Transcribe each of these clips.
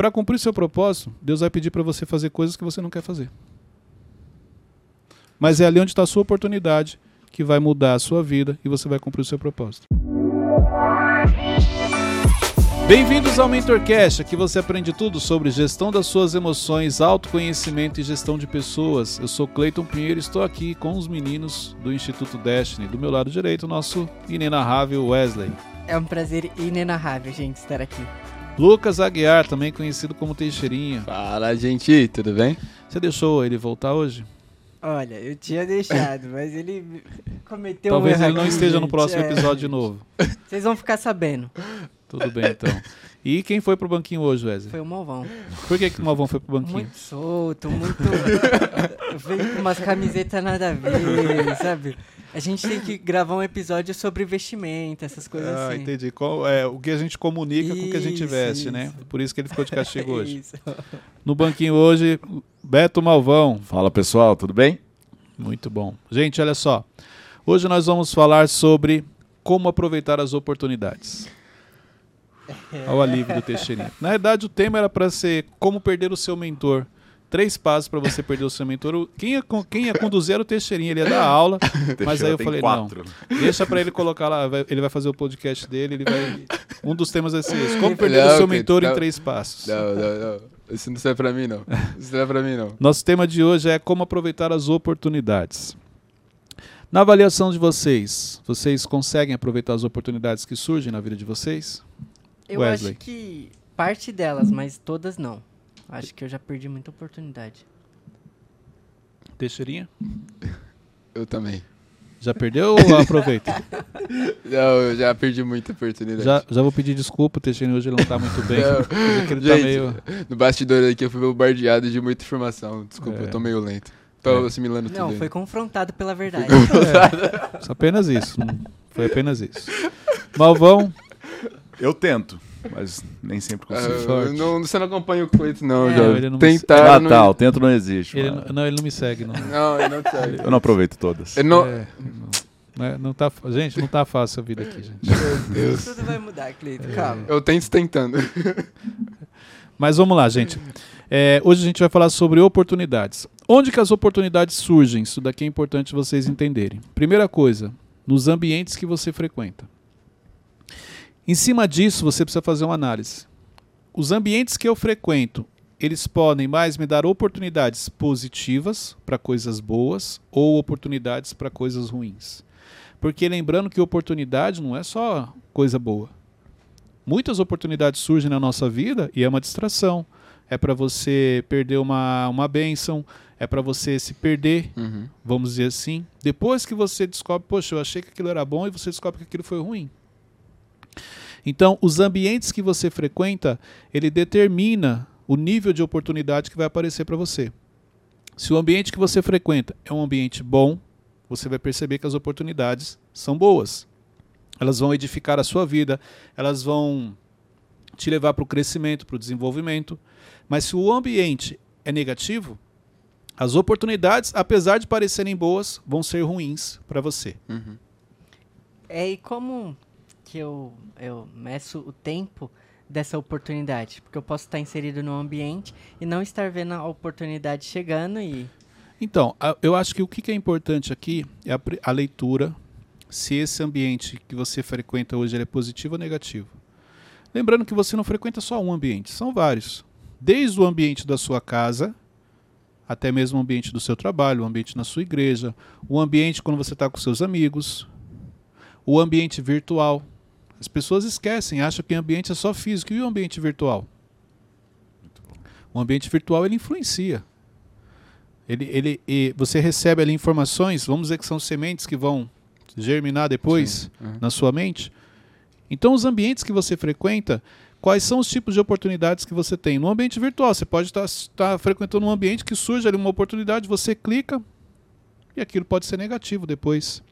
para cumprir seu propósito, Deus vai pedir para você fazer coisas que você não quer fazer. Mas é ali onde está a sua oportunidade que vai mudar a sua vida e você vai cumprir o seu propósito. Bem-vindos ao MentorCast, aqui você aprende tudo sobre gestão das suas emoções, autoconhecimento e gestão de pessoas. Eu sou Cleiton Pinheiro e estou aqui com os meninos do Instituto Destiny. Do meu lado direito, o nosso inenarrável Wesley. É um prazer inenarrável, gente, estar aqui. Lucas Aguiar, também conhecido como Teixeirinha. Fala, gente, tudo bem? Você deixou ele voltar hoje? Olha, eu tinha deixado, mas ele cometeu Talvez um erro ele não aqui, esteja no gente, próximo é. episódio de novo. Vocês vão ficar sabendo. Tudo bem, então. E quem foi pro banquinho hoje, Wesley? Foi o Malvão. Por que, que o Malvão foi pro banquinho? Muito solto, muito. Veio com umas camisetas nada a ver, sabe? A gente tem que gravar um episódio sobre vestimenta, essas coisas Ah, assim. entendi. Qual- é, o que a gente comunica com o que a gente Isso, veste, né? isso. Por isso que ele ficou de castigo hoje. Isso. No banquinho hoje, Beto Malvão. Fala, pessoal, tudo bem? Muito bom. Gente, olha só. Hoje nós vamos falar sobre como aproveitar as oportunidades. Olha o alívio do Teixeirinha. Na verdade, o tema era para ser como perder o seu mentor. Três passos para você perder o seu mentor. Quem ia, quem ia conduzir era o Teixeirinha, ele ia dar aula. Mas aí eu falei, não, deixa para ele colocar lá, vai- ele vai fazer o podcast dele, ele vai... Um dos temas vai ser esse. Como perder Não, o seu que- mentor em não. três passos. Não, não, não. Isso não serve pra mim, não. Isso não é pra mim, não. Nosso tema de hoje é como aproveitar as oportunidades. Na avaliação de vocês, vocês conseguem aproveitar as oportunidades que surgem na vida de vocês? Eu Wesley. acho que parte delas, mas todas não. Acho que eu já perdi muita oportunidade. Teixeirinha? Eu também. Já perdeu ou aproveita? Não, eu já perdi muita oportunidade. já, já vou pedir desculpa, o Teixeirinha hoje ele não tá muito bem. Não. Porque que ele tá Gente, meio... no bastidor aqui eu fui bombardeado de muita informação. Desculpa, É. eu tô meio lento. Tô É. assimilando tudo. Não, foi confrontado pela verdade. Só apenas isso. Foi apenas isso. Malvão, Eu tento, mas nem sempre Ah, consigo. sorte. não, você não acompanha o Cleito, não, É, já. ele não me- Tentar. Natal, tento não existe. ele, não- não, ele não me segue. Não, Não, ele não segue. Eu não aproveito todas. Ele não. É, não, não não tá, gente, não tá fácil a vida aqui, gente. Meu Deus. Tudo vai mudar, Cleito, É. calma. Eu tento tentando. Mas vamos lá, gente. É, hoje a gente vai falar sobre oportunidades. Onde que as oportunidades surgem? Isso daqui é importante vocês entenderem. Primeira coisa, nos ambientes que você frequenta. Em cima disso, você precisa fazer uma análise. Os ambientes que eu frequento, eles podem mais me dar oportunidades positivas para coisas boas ou oportunidades para coisas ruins. Porque lembrando que oportunidade não é só coisa boa. Muitas oportunidades surgem na nossa vida e é uma distração. É para você perder uma, uma bênção, é para você se perder, Uhum. vamos dizer assim. Depois que você descobre, poxa, eu achei que aquilo era bom e você descobre que aquilo foi ruim. Então, os ambientes que você frequenta, ele determina o nível de oportunidade que vai aparecer para você. Se o ambiente que você frequenta é um ambiente bom, você vai perceber que as oportunidades são boas. Elas vão edificar a sua vida, elas vão te levar para o crescimento, para o desenvolvimento. Mas se o ambiente é negativo, as oportunidades, apesar de parecerem boas, vão ser ruins para você. Uhum. É, e como que eu, eu meço o tempo dessa oportunidade? Porque eu posso estar inserido num ambiente e não estar vendo a oportunidade chegando e... Então, eu acho que o que é importante aqui é a, a leitura, se esse ambiente que você frequenta hoje é positivo ou negativo. Lembrando que você não frequenta só um ambiente, são vários. Desde o ambiente da sua casa, até mesmo o ambiente do seu trabalho, o ambiente na sua igreja, o ambiente quando você está com seus amigos, o ambiente virtual. As pessoas esquecem, acham que o ambiente é só físico. E o ambiente virtual? O ambiente virtual ele influencia. Ele, ele, e você recebe ali informações, vamos dizer que são sementes que vão germinar depois uhum. na sua mente. Então, os ambientes que você frequenta, quais são os tipos de oportunidades que você tem? No ambiente virtual, você pode estar, estar frequentando um ambiente que surge ali uma oportunidade, você clica e aquilo pode ser negativo depois.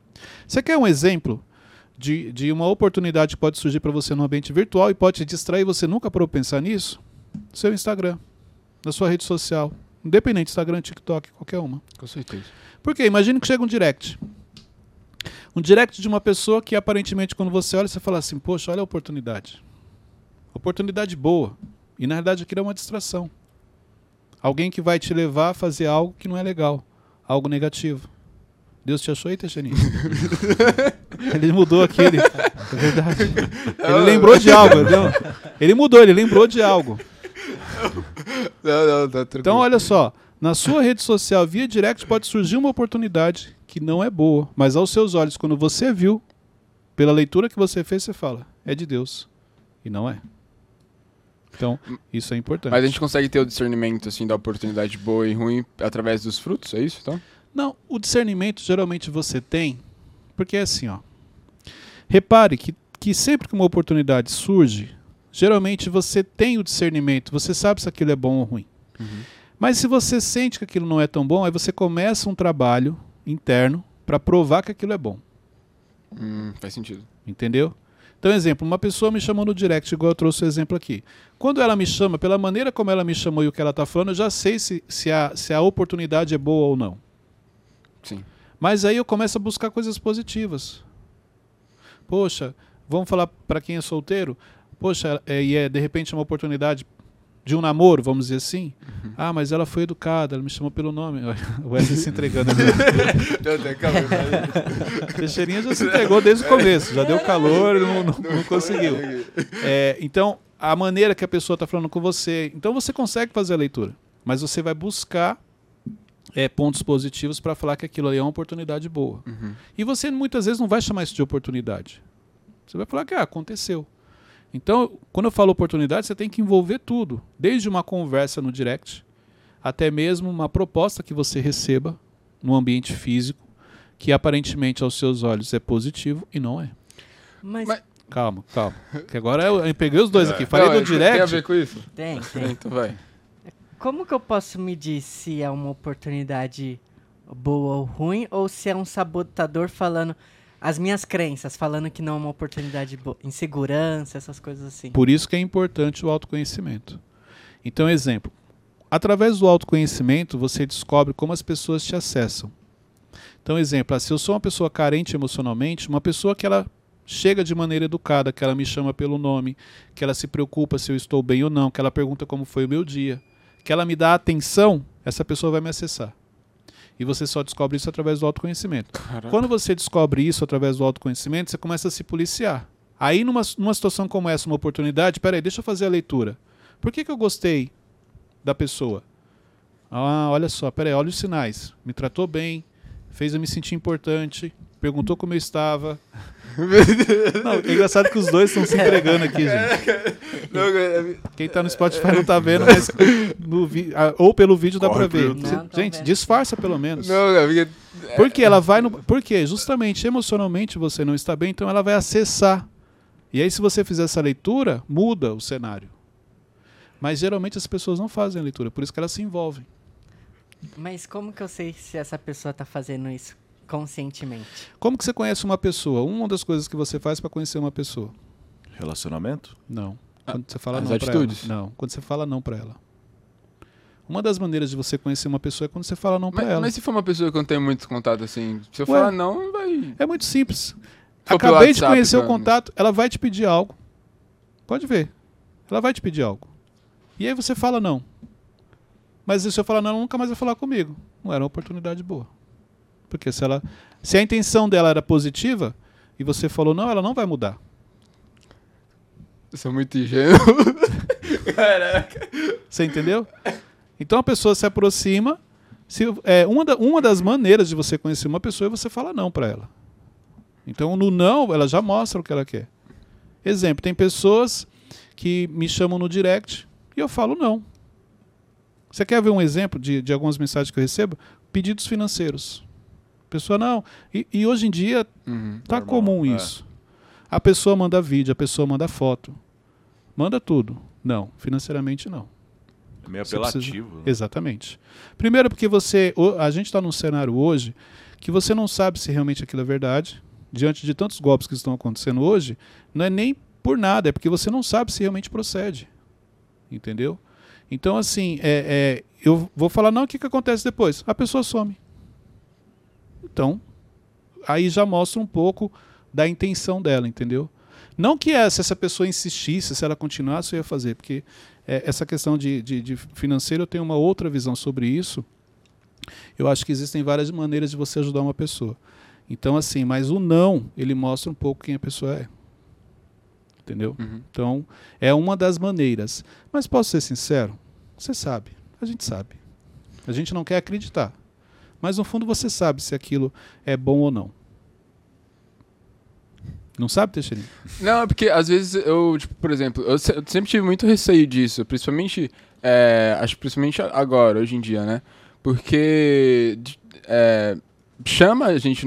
Você quer um exemplo de, de uma oportunidade que pode surgir para você no ambiente virtual e pode te distrair você nunca parou pensar nisso? Seu Instagram, na sua rede social. Independente, Instagram, TikTok, qualquer uma. Com certeza. Porque imagine que chega um direct. Um direct de uma pessoa que aparentemente quando você olha, você fala assim, poxa, olha a oportunidade. Oportunidade boa. E na realidade aquilo é uma distração. Alguém que vai te levar a fazer algo que não é legal, algo negativo. Deus te achou aí, Teixeirinho? ele mudou aquele. É verdade. Ele lembrou de algo. Entendeu? Ele mudou, ele lembrou de algo. Não, não, tá tranquilo. Então, olha só. Na sua rede social, via direct, pode surgir uma oportunidade que não é boa. Mas aos seus olhos, quando você viu, pela leitura que você fez, você fala, é de Deus. E não é. Então, isso é importante. Mas a gente consegue ter o discernimento, assim, da oportunidade boa e ruim através dos frutos, é isso, então? Não, o discernimento geralmente você tem, porque é assim, ó. Repare que, que sempre que uma oportunidade surge, geralmente você tem o discernimento, você sabe se aquilo é bom ou ruim. Mas se você sente que aquilo não é tão bom, aí você começa um trabalho interno para provar que aquilo é bom. Hum, faz sentido. Entendeu? Então, exemplo, uma pessoa me chamou no direct, igual eu trouxe o exemplo aqui. Quando ela me chama, pela maneira como ela me chamou e o que ela está falando, eu já sei se, se, a, se a oportunidade é boa ou não. Sim. Mas aí eu começo a buscar coisas positivas. Poxa, vamos falar para quem é solteiro? Poxa, é, e é de repente uma oportunidade de um namoro, vamos dizer assim. Ah, mas ela foi educada, ela me chamou pelo nome. O Wesley se entregando. Teixeirinha já se entregou desde o começo, já deu calor e não, não- não conseguiu. É, então, a maneira que a pessoa está falando com você. Então, você consegue fazer a leitura, mas você vai buscar é, pontos positivos para falar que aquilo ali é uma oportunidade boa. Uhum. E você muitas vezes não vai chamar isso de oportunidade. Você vai falar que ah, aconteceu. Então, quando eu falo oportunidade, você tem que envolver tudo, desde uma conversa no direct, até mesmo uma proposta que você receba no ambiente físico, que aparentemente aos seus olhos é positivo e não é. Mas, Mas- Calma, calma. Que agora eu, eu peguei os dois aqui. Falei Não, do é, Tem a direct. ver com isso? tem, tem. Então vai. Como que eu posso medir se é uma oportunidade boa ou ruim, ou se é um sabotador falando as minhas crenças, falando que não é uma oportunidade boa, insegurança, essas coisas assim. Por isso que é importante o autoconhecimento. Então, exemplo. Através do autoconhecimento, você descobre como as pessoas te acessam. Então, exemplo, ah, se eu sou uma pessoa carente emocionalmente, uma pessoa que ela chega de maneira educada, que ela me chama pelo nome, que ela se preocupa se eu estou bem ou não, que ela pergunta como foi o meu dia, que ela me dá atenção, essa pessoa vai me acessar. E você só descobre isso através do autoconhecimento. Caraca. Quando você descobre isso através do autoconhecimento, você começa a se policiar. Aí, numa, numa situação como essa, uma oportunidade, peraí, deixa eu fazer a leitura. Por que, que eu gostei da pessoa? Ah, olha só, peraí, olha os sinais. Me tratou bem, fez eu me sentir importante, perguntou como eu estava. Não, é engraçado que os dois estão se entregando aqui, gente. É- Quem tá no Spotify não tá vendo, mas no vi- ah, ou pelo vídeo dá Corre pra ver. Não, gente, disfarça pelo menos. não, é porque- Porque ela vai no. Porque justamente emocionalmente você não está bem, então ela vai acessar. E aí, se você fizer essa leitura, muda o cenário. Mas geralmente as pessoas não fazem a leitura, por isso que elas se envolvem. Mas como que eu sei se essa pessoa tá fazendo isso conscientemente? Como que você conhece uma pessoa? Uma das coisas que você faz para conhecer uma pessoa? Relacionamento? Não. Quando você fala as não atitudes. para ela. Não. Quando você fala não para ela. Uma das maneiras de você conhecer uma pessoa é quando você fala não para ela. mas se for uma pessoa que eu não tenho muito contato assim, se eu Ué. falar não, vai. É muito simples. Acabei de WhatsApp, conhecer o mano. contato, ela vai te pedir algo. Pode ver. Ela vai te pedir algo. E aí você fala não. Mas se eu falar não, ela nunca mais vai falar comigo. Não era uma oportunidade boa. Porque se ela. Se a intenção dela era positiva e você falou não, ela não vai mudar. Eu sou muito ingênuo. Você entendeu? Então a pessoa se aproxima. Se, é, uma, da- uma das maneiras de você conhecer uma pessoa é você falar não para ela. Então no não, ela já mostra o que ela quer. Exemplo, tem pessoas que me chamam no direct e eu falo não. Você quer ver um exemplo de, de algumas mensagens que eu recebo? Pedidos financeiros. Pessoa não. E, e hoje em dia Uhum. Tá Normal, comum é. isso. A pessoa manda vídeo, a pessoa manda foto. Manda tudo. Não, financeiramente não. É meio Você precisa- apelativo. né? Exatamente. Primeiro porque você, a gente está num cenário hoje que você não sabe se realmente aquilo é verdade. Diante de tantos golpes que estão acontecendo hoje, não é nem por nada, é porque você não sabe se realmente procede. Entendeu? Então, assim, é, é, eu vou falar, não, o que, que acontece depois? A pessoa some. Então, aí já mostra um pouco da intenção dela, entendeu? Não que é, se essa pessoa insistisse, se ela continuasse, eu ia fazer, porque é, essa questão de, de, de financeiro eu tenho uma outra visão sobre isso. Eu acho que existem várias maneiras de você ajudar uma pessoa. Então, assim, mas o não, ele mostra um pouco quem a pessoa é. Entendeu? Uhum. Então, é uma das maneiras. Mas posso ser sincero? Você sabe. A gente sabe. A gente não quer acreditar. Mas no fundo você sabe se aquilo é bom ou não. Não sabe, Teixeirinho? Não, é porque às vezes eu, tipo, por exemplo, eu, se- eu sempre tive muito receio disso, principalmente, é, acho principalmente agora, hoje em dia, né? Porque é, chama a gente,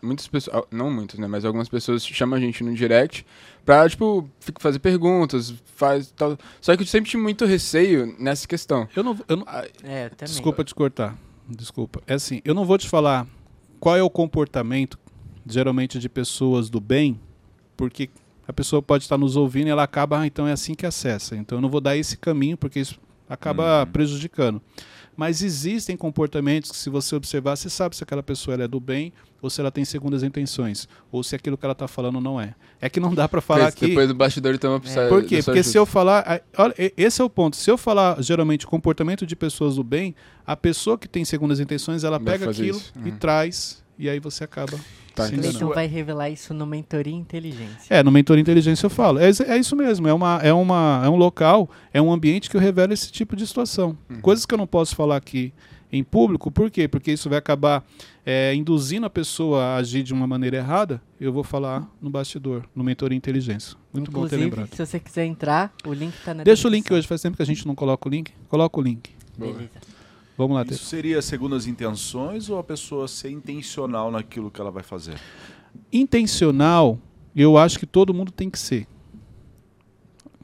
muitas pessoas, ah, não muitas, né? Mas algumas pessoas chamam a gente no direct pra, tipo, fazer perguntas, faz tal. Só que eu sempre tive muito receio nessa questão. Eu não, eu não, Ah, É, eu também. Desculpa te cortar. Desculpa. É assim, eu não vou te falar qual é o comportamento, geralmente, de pessoas do bem, porque a pessoa pode estar nos ouvindo e ela acaba, ah, então é assim que acessa. Então eu não vou dar esse caminho, porque isso acaba Uhum. prejudicando. Mas existem comportamentos que, se você observar, você sabe se aquela pessoa ela é do bem ou se ela tem segundas intenções, ou se aquilo que ela está falando não é. É que não dá para falar aqui. depois do bastidor então precisa Por quê? Porque se eu falar. Olha, esse é o ponto. Se eu falar geralmente comportamento de pessoas do bem, a pessoa que tem segundas intenções, ela Vai pega aquilo isso. e Uhum. traz, e aí você acaba. Tá, se então vai revelar isso no Mentoria Inteligência. É, no Mentor Inteligência eu falo. É, isso- é isso mesmo. É, uma, é, uma, é um local, é um ambiente que eu revelo esse tipo de situação. Uhum. Coisas que eu não posso falar aqui em público, por quê? Porque isso vai acabar é, induzindo a pessoa a agir de uma maneira errada. Eu vou falar no bastidor, no Mentoria Inteligência. Muito bom ter Inclusive, lembrado. se você quiser entrar, o link tá na Deixa o link descrição. hoje, faz tempo que a gente não coloca o link. Coloca o link. Beleza. Vamos lá, Isso seria segundo as intenções ou a pessoa ser intencional naquilo que ela vai fazer? intencional, eu acho que todo mundo tem que ser.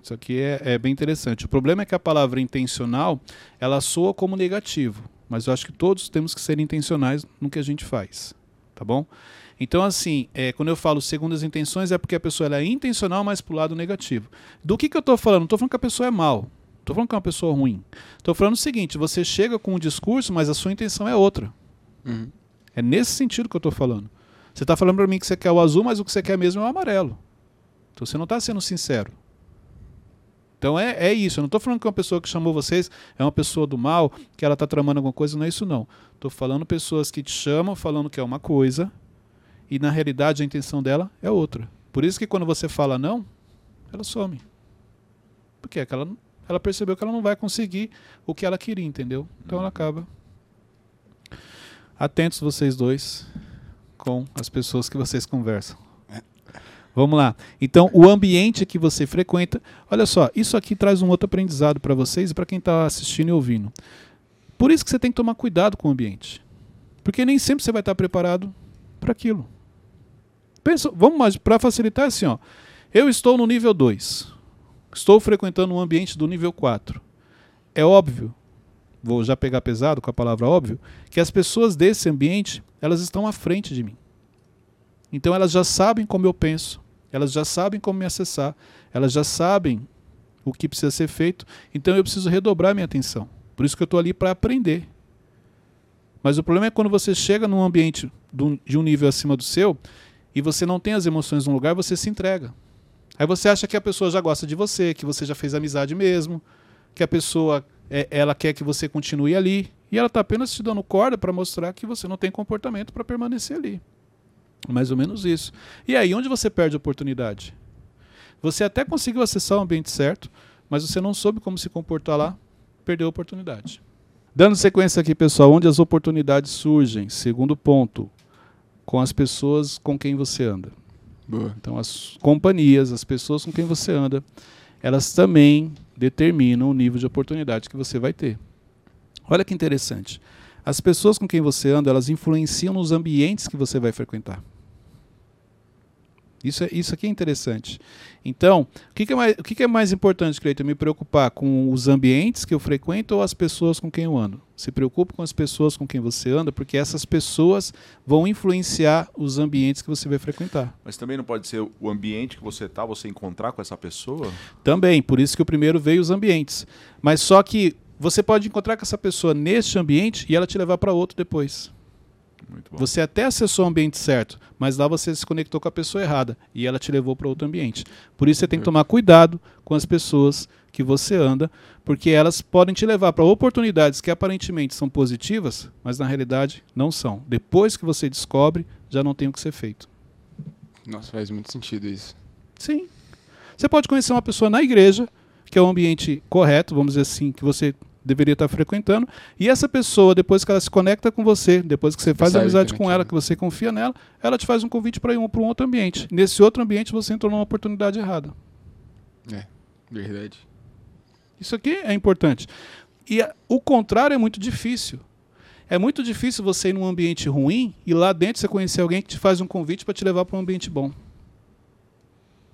Isso aqui é, é bem interessante. O problema é que a palavra intencional, ela soa como negativo, mas eu acho que todos temos que ser intencionais no que a gente faz, tá bom? Então, assim, é, quando eu falo segundo as intenções, é porque a pessoa é intencional, mas pro lado negativo. Do que, que eu estou falando? Não estou falando que a pessoa é mal. Estou falando que é uma pessoa ruim. Estou falando o seguinte: você chega com um discurso, mas a sua intenção é outra. Uhum. É nesse sentido que eu estou falando. Você está falando para mim que você quer o azul, mas o que você quer mesmo é o amarelo. Então você não está sendo sincero. Então é, é isso. Eu não estou falando que uma pessoa que chamou vocês é uma pessoa do mal, que ela está tramando alguma coisa, não é isso não. Estou falando pessoas que te chamam falando que é uma coisa e na realidade a intenção dela é outra. Por isso que quando você fala não, ela some. Porque é que ela, ela percebeu que ela não vai conseguir o que ela queria, entendeu? Então ela acaba. Atentos vocês dois com as pessoas que vocês conversam. Vamos lá. Então, o ambiente que você frequenta. Olha só, isso aqui traz um outro aprendizado para vocês e para quem está assistindo e ouvindo. Por isso que você tem que tomar cuidado com o ambiente. Porque nem sempre você vai estar preparado para aquilo. Pensa, vamos para facilitar assim, ó. Eu estou no nível 2. Estou frequentando um ambiente do nível 4. É óbvio, vou já pegar pesado com a palavra óbvio, que as pessoas desse ambiente, elas estão à frente de mim. Então elas já sabem como eu penso, elas já sabem como me acessar, elas já sabem o que precisa ser feito, então eu preciso redobrar minha atenção. Por isso que eu estou ali para aprender. Mas o problema é quando você chega num ambiente de um nível acima do seu e você não tem as emoções no lugar, você se entrega. Aí você acha que a pessoa já gosta de você, que você já fez amizade mesmo, que a pessoa é, ela quer que você continue ali e ela está apenas te dando corda para mostrar que você não tem comportamento para permanecer ali. Mais ou menos isso. E aí, onde você perde a oportunidade? Você até conseguiu acessar o ambiente certo, mas você não soube como se comportar lá, perdeu a oportunidade. Dando sequência aqui, pessoal, onde as oportunidades surgem. Segundo ponto, com as pessoas com quem você anda. Boa. Então, as companhias, as pessoas com quem você anda, elas também determinam o nível de oportunidade que você vai ter. Olha que interessante. As pessoas com quem você anda, elas influenciam nos ambientes que você vai frequentar. Isso, é, isso aqui é interessante. Então, o que, que é, mais, o que, que é mais importante, Cleiton? Me preocupar com os ambientes que eu frequento ou as pessoas com quem eu ando? Se preocupe com as pessoas com quem você anda, porque essas pessoas vão influenciar os ambientes que você vai frequentar. Mas também não pode ser o ambiente que você está, você encontrar com essa pessoa? Também, por isso que o primeiro veio os ambientes. Mas só que você pode encontrar com essa pessoa neste ambiente e ela te levar para outro depois. Você até acessou o ambiente certo, mas lá você se conectou com a pessoa errada e ela te levou para outro ambiente. Por isso você tem que tomar cuidado com as pessoas que você anda, porque elas podem te levar para oportunidades que aparentemente são positivas, mas na realidade não são. Depois que você descobre, já não tem o que ser feito. Nossa, faz muito sentido isso. Sim. Você pode conhecer uma pessoa na igreja, que é o ambiente correto, vamos dizer assim, que você deveria estar frequentando, e essa pessoa, depois que ela se conecta com você, depois que você faz Percebe amizade com ela, que você confia nela, ela te faz um convite para ir um, para um outro ambiente. Nesse outro ambiente você entrou numa oportunidade errada. Verdade. Isso aqui é importante. E a- o contrário é muito difícil. É muito difícil você ir num ambiente ruim e lá dentro você conhecer alguém que te faz um convite para te levar para um ambiente bom.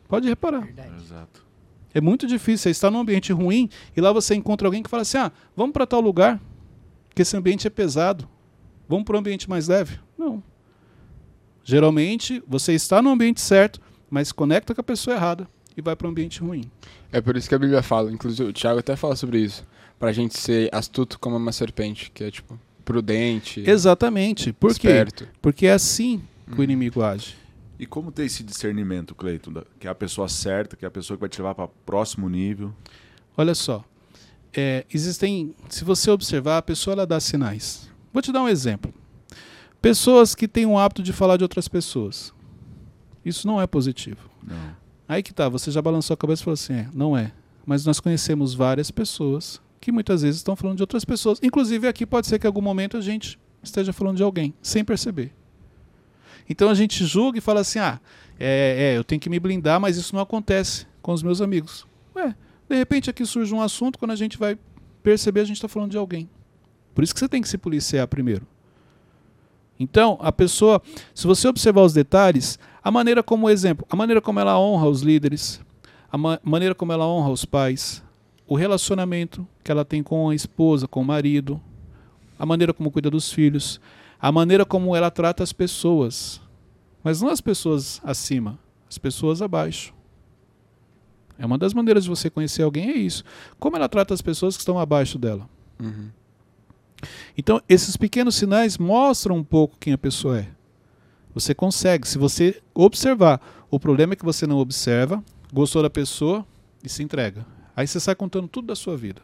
Pode reparar. Verdade. Exato. É muito difícil. Você está num ambiente ruim e lá você encontra alguém que fala assim: ah, vamos para tal lugar, que esse ambiente é pesado. Vamos para um ambiente mais leve? Não. Geralmente você está no ambiente certo, mas se conecta com a pessoa errada e vai para um ambiente ruim. É por isso que a Bíblia fala, inclusive o Tiago até fala sobre isso, pra gente ser astuto como uma serpente, que é tipo prudente, Exatamente. Por quê? esperto. Porque é assim que o Uhum. inimigo age. E como ter esse discernimento, Cleiton? Que é a pessoa certa, que é a pessoa que vai te levar para próximo nível. Olha só. É, existem. Se você observar, a pessoa ela dá sinais. Vou te dar um exemplo. Pessoas que têm o hábito de falar de outras pessoas. Isso não é positivo. Não. Aí que tá, você já balançou a cabeça e falou assim: é, não é. Mas nós conhecemos várias pessoas que muitas vezes estão falando de outras pessoas. Inclusive aqui pode ser que em algum momento a gente esteja falando de alguém, sem perceber. Então a gente julga e fala assim: ah, é, é, eu tenho que me blindar, mas isso não acontece com os meus amigos. Ué, de repente aqui surge um assunto, quando a gente vai perceber, a gente está falando de alguém. Por isso que você tem que se policiar primeiro. Então, a pessoa, se você observar os detalhes, a maneira como, exemplo, a maneira como ela honra os líderes, a ma- maneira como ela honra os pais, o relacionamento que ela tem com a esposa, com o marido, a maneira como cuida dos filhos, a maneira como ela trata as pessoas. Mas não as pessoas acima, as pessoas abaixo. É uma das maneiras de você conhecer alguém, é isso. Como ela trata as pessoas que estão abaixo dela. Uhum. Então, esses pequenos sinais mostram um pouco quem a pessoa é. Você consegue, se você observar. O problema é que você não observa, gostou da pessoa e se entrega. Aí você sai contando tudo da sua vida.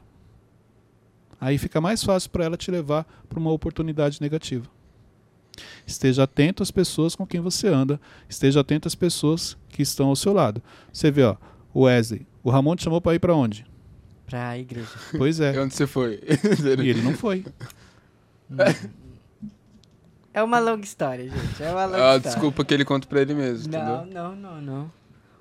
Aí fica mais fácil para ela te levar para uma oportunidade negativa. Esteja atento às pessoas com quem você anda, esteja atento às pessoas que estão ao seu lado. Você vê, ó, o Wesley, o Ramon te chamou para ir para onde? Pra igreja. Pois E é. onde você foi? E ele não foi. É uma longa história, gente. É uma longa ah, história. desculpa que ele conta pra ele mesmo, Não, entendeu? não, não, não.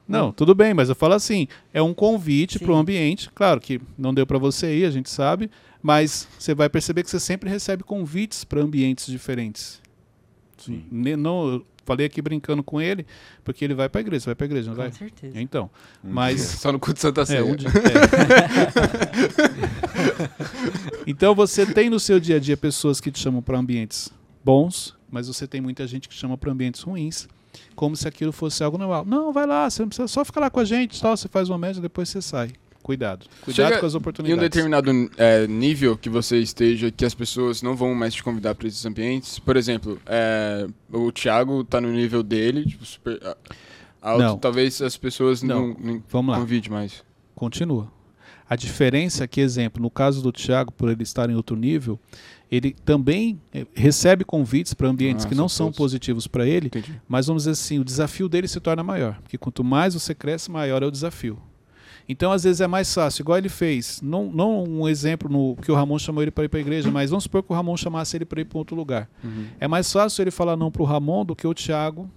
Não, tudo bem, mas eu falo assim, é um convite para o ambiente. Claro que não deu para você ir, a gente sabe, mas você vai perceber que você sempre recebe convites para ambientes diferentes. Sim. Não, eu falei aqui brincando com ele, porque ele vai para a igreja, você vai para a igreja, não Com vai? certeza. Então, Um mas dia. Só no culto Santa é, Ceia. um dia- é. então você tem no seu dia a dia pessoas que te chamam para ambientes bons, mas você tem muita gente que chama para ambientes ruins, como se aquilo fosse algo normal. Não, vai lá, você não precisa só ficar lá com a gente, tal, você faz uma média, depois você sai. Cuidado. Cuidado Chega com as Em um oportunidades. determinado é, nível que você esteja, que as pessoas não vão mais te convidar para esses ambientes. Por exemplo, é, o Thiago tá no nível dele, tipo, super ah, alto. Não. Talvez as pessoas não, Não. não Vamos lá. convide mais. Continua. A diferença é que, exemplo, no caso do Thiago, por ele estar em outro nível, ele também eh, recebe convites para ambientes Ah, que não são são todos. positivos para ele, Entendi. mas vamos dizer assim, o desafio dele se torna maior. Porque quanto mais você cresce, maior é o desafio. Então, às vezes, é mais fácil, igual ele fez. Não, não um exemplo no que o Ramon chamou ele para ir para a igreja, mas vamos supor que o Ramon chamasse ele para ir para outro lugar. Uhum. É mais fácil ele falar não para o Ramon do que o Thiago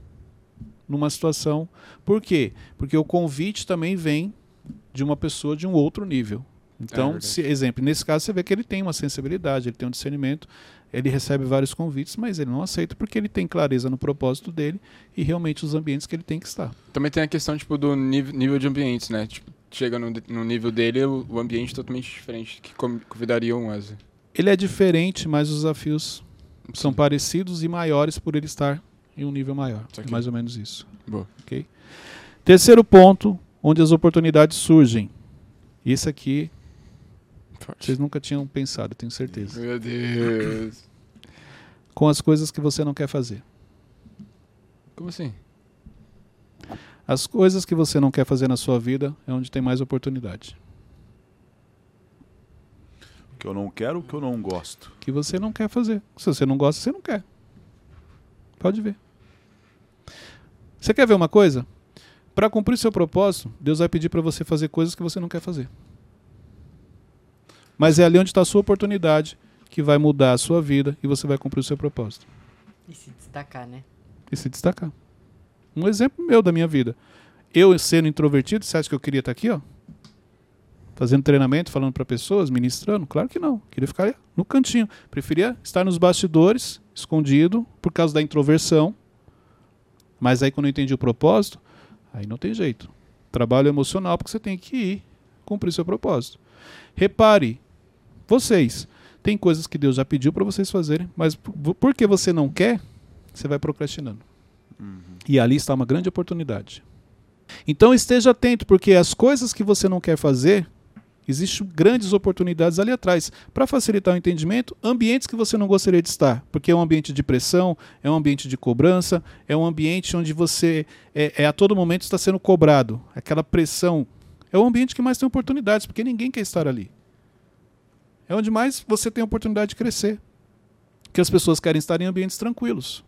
numa situação. Por quê? Porque o convite também vem de uma pessoa de um outro nível. Então, verdade. se, exemplo, nesse caso você vê que ele tem uma sensibilidade, ele tem um discernimento, ele recebe vários convites, mas ele não aceita porque ele tem clareza no propósito dele e realmente os ambientes que ele tem que estar. Também tem a questão tipo, do nível, nível de ambientes, né? Tipo, chega no, no nível dele, o, o ambiente é totalmente diferente que convidaria um Wesley. Ele é diferente, mas os desafios são parecidos e maiores por ele estar em um nível maior. É mais ou menos isso. Boa. ok? Terceiro ponto, onde as oportunidades surgem. Isso aqui Forte. vocês nunca tinham pensado, tenho certeza. Meu Deus. com as coisas que você não quer fazer. Como assim? As coisas que você não quer fazer na sua vida é onde tem mais oportunidade. O que eu não quero, o que eu não gosto. Que você não quer fazer. Se você não gosta, você não quer. Pode ver. Você quer ver uma coisa? Para cumprir seu propósito, Deus vai pedir para você fazer coisas que você não quer fazer. Mas é ali onde está a sua oportunidade que vai mudar a sua vida e você vai cumprir o seu propósito. E se destacar, né? E se destacar. Um exemplo meu da minha vida. Eu sendo introvertido, você acha que eu queria estar aqui, ó? Fazendo treinamento, falando para pessoas, ministrando? Claro que não. Queria ficar no cantinho. Preferia estar nos bastidores, escondido, por causa da introversão. Mas aí quando eu entendi o propósito, aí não tem jeito. Trabalho emocional porque você tem que ir cumprir seu propósito. Repare, vocês, tem coisas que Deus já pediu para vocês fazerem, mas por- porque você não quer, você vai procrastinando. E ali está uma grande oportunidade. Então esteja atento, porque as coisas que você não quer fazer, existem grandes oportunidades ali atrás. Para facilitar o entendimento, ambientes que você não gostaria de estar, porque é um ambiente de pressão, é um ambiente de cobrança, é um ambiente onde você é, é a todo momento está sendo cobrado, aquela pressão. É o ambiente que mais tem oportunidades, porque ninguém quer estar ali. É onde mais você tem oportunidade de crescer. Que as pessoas querem estar em ambientes tranquilos.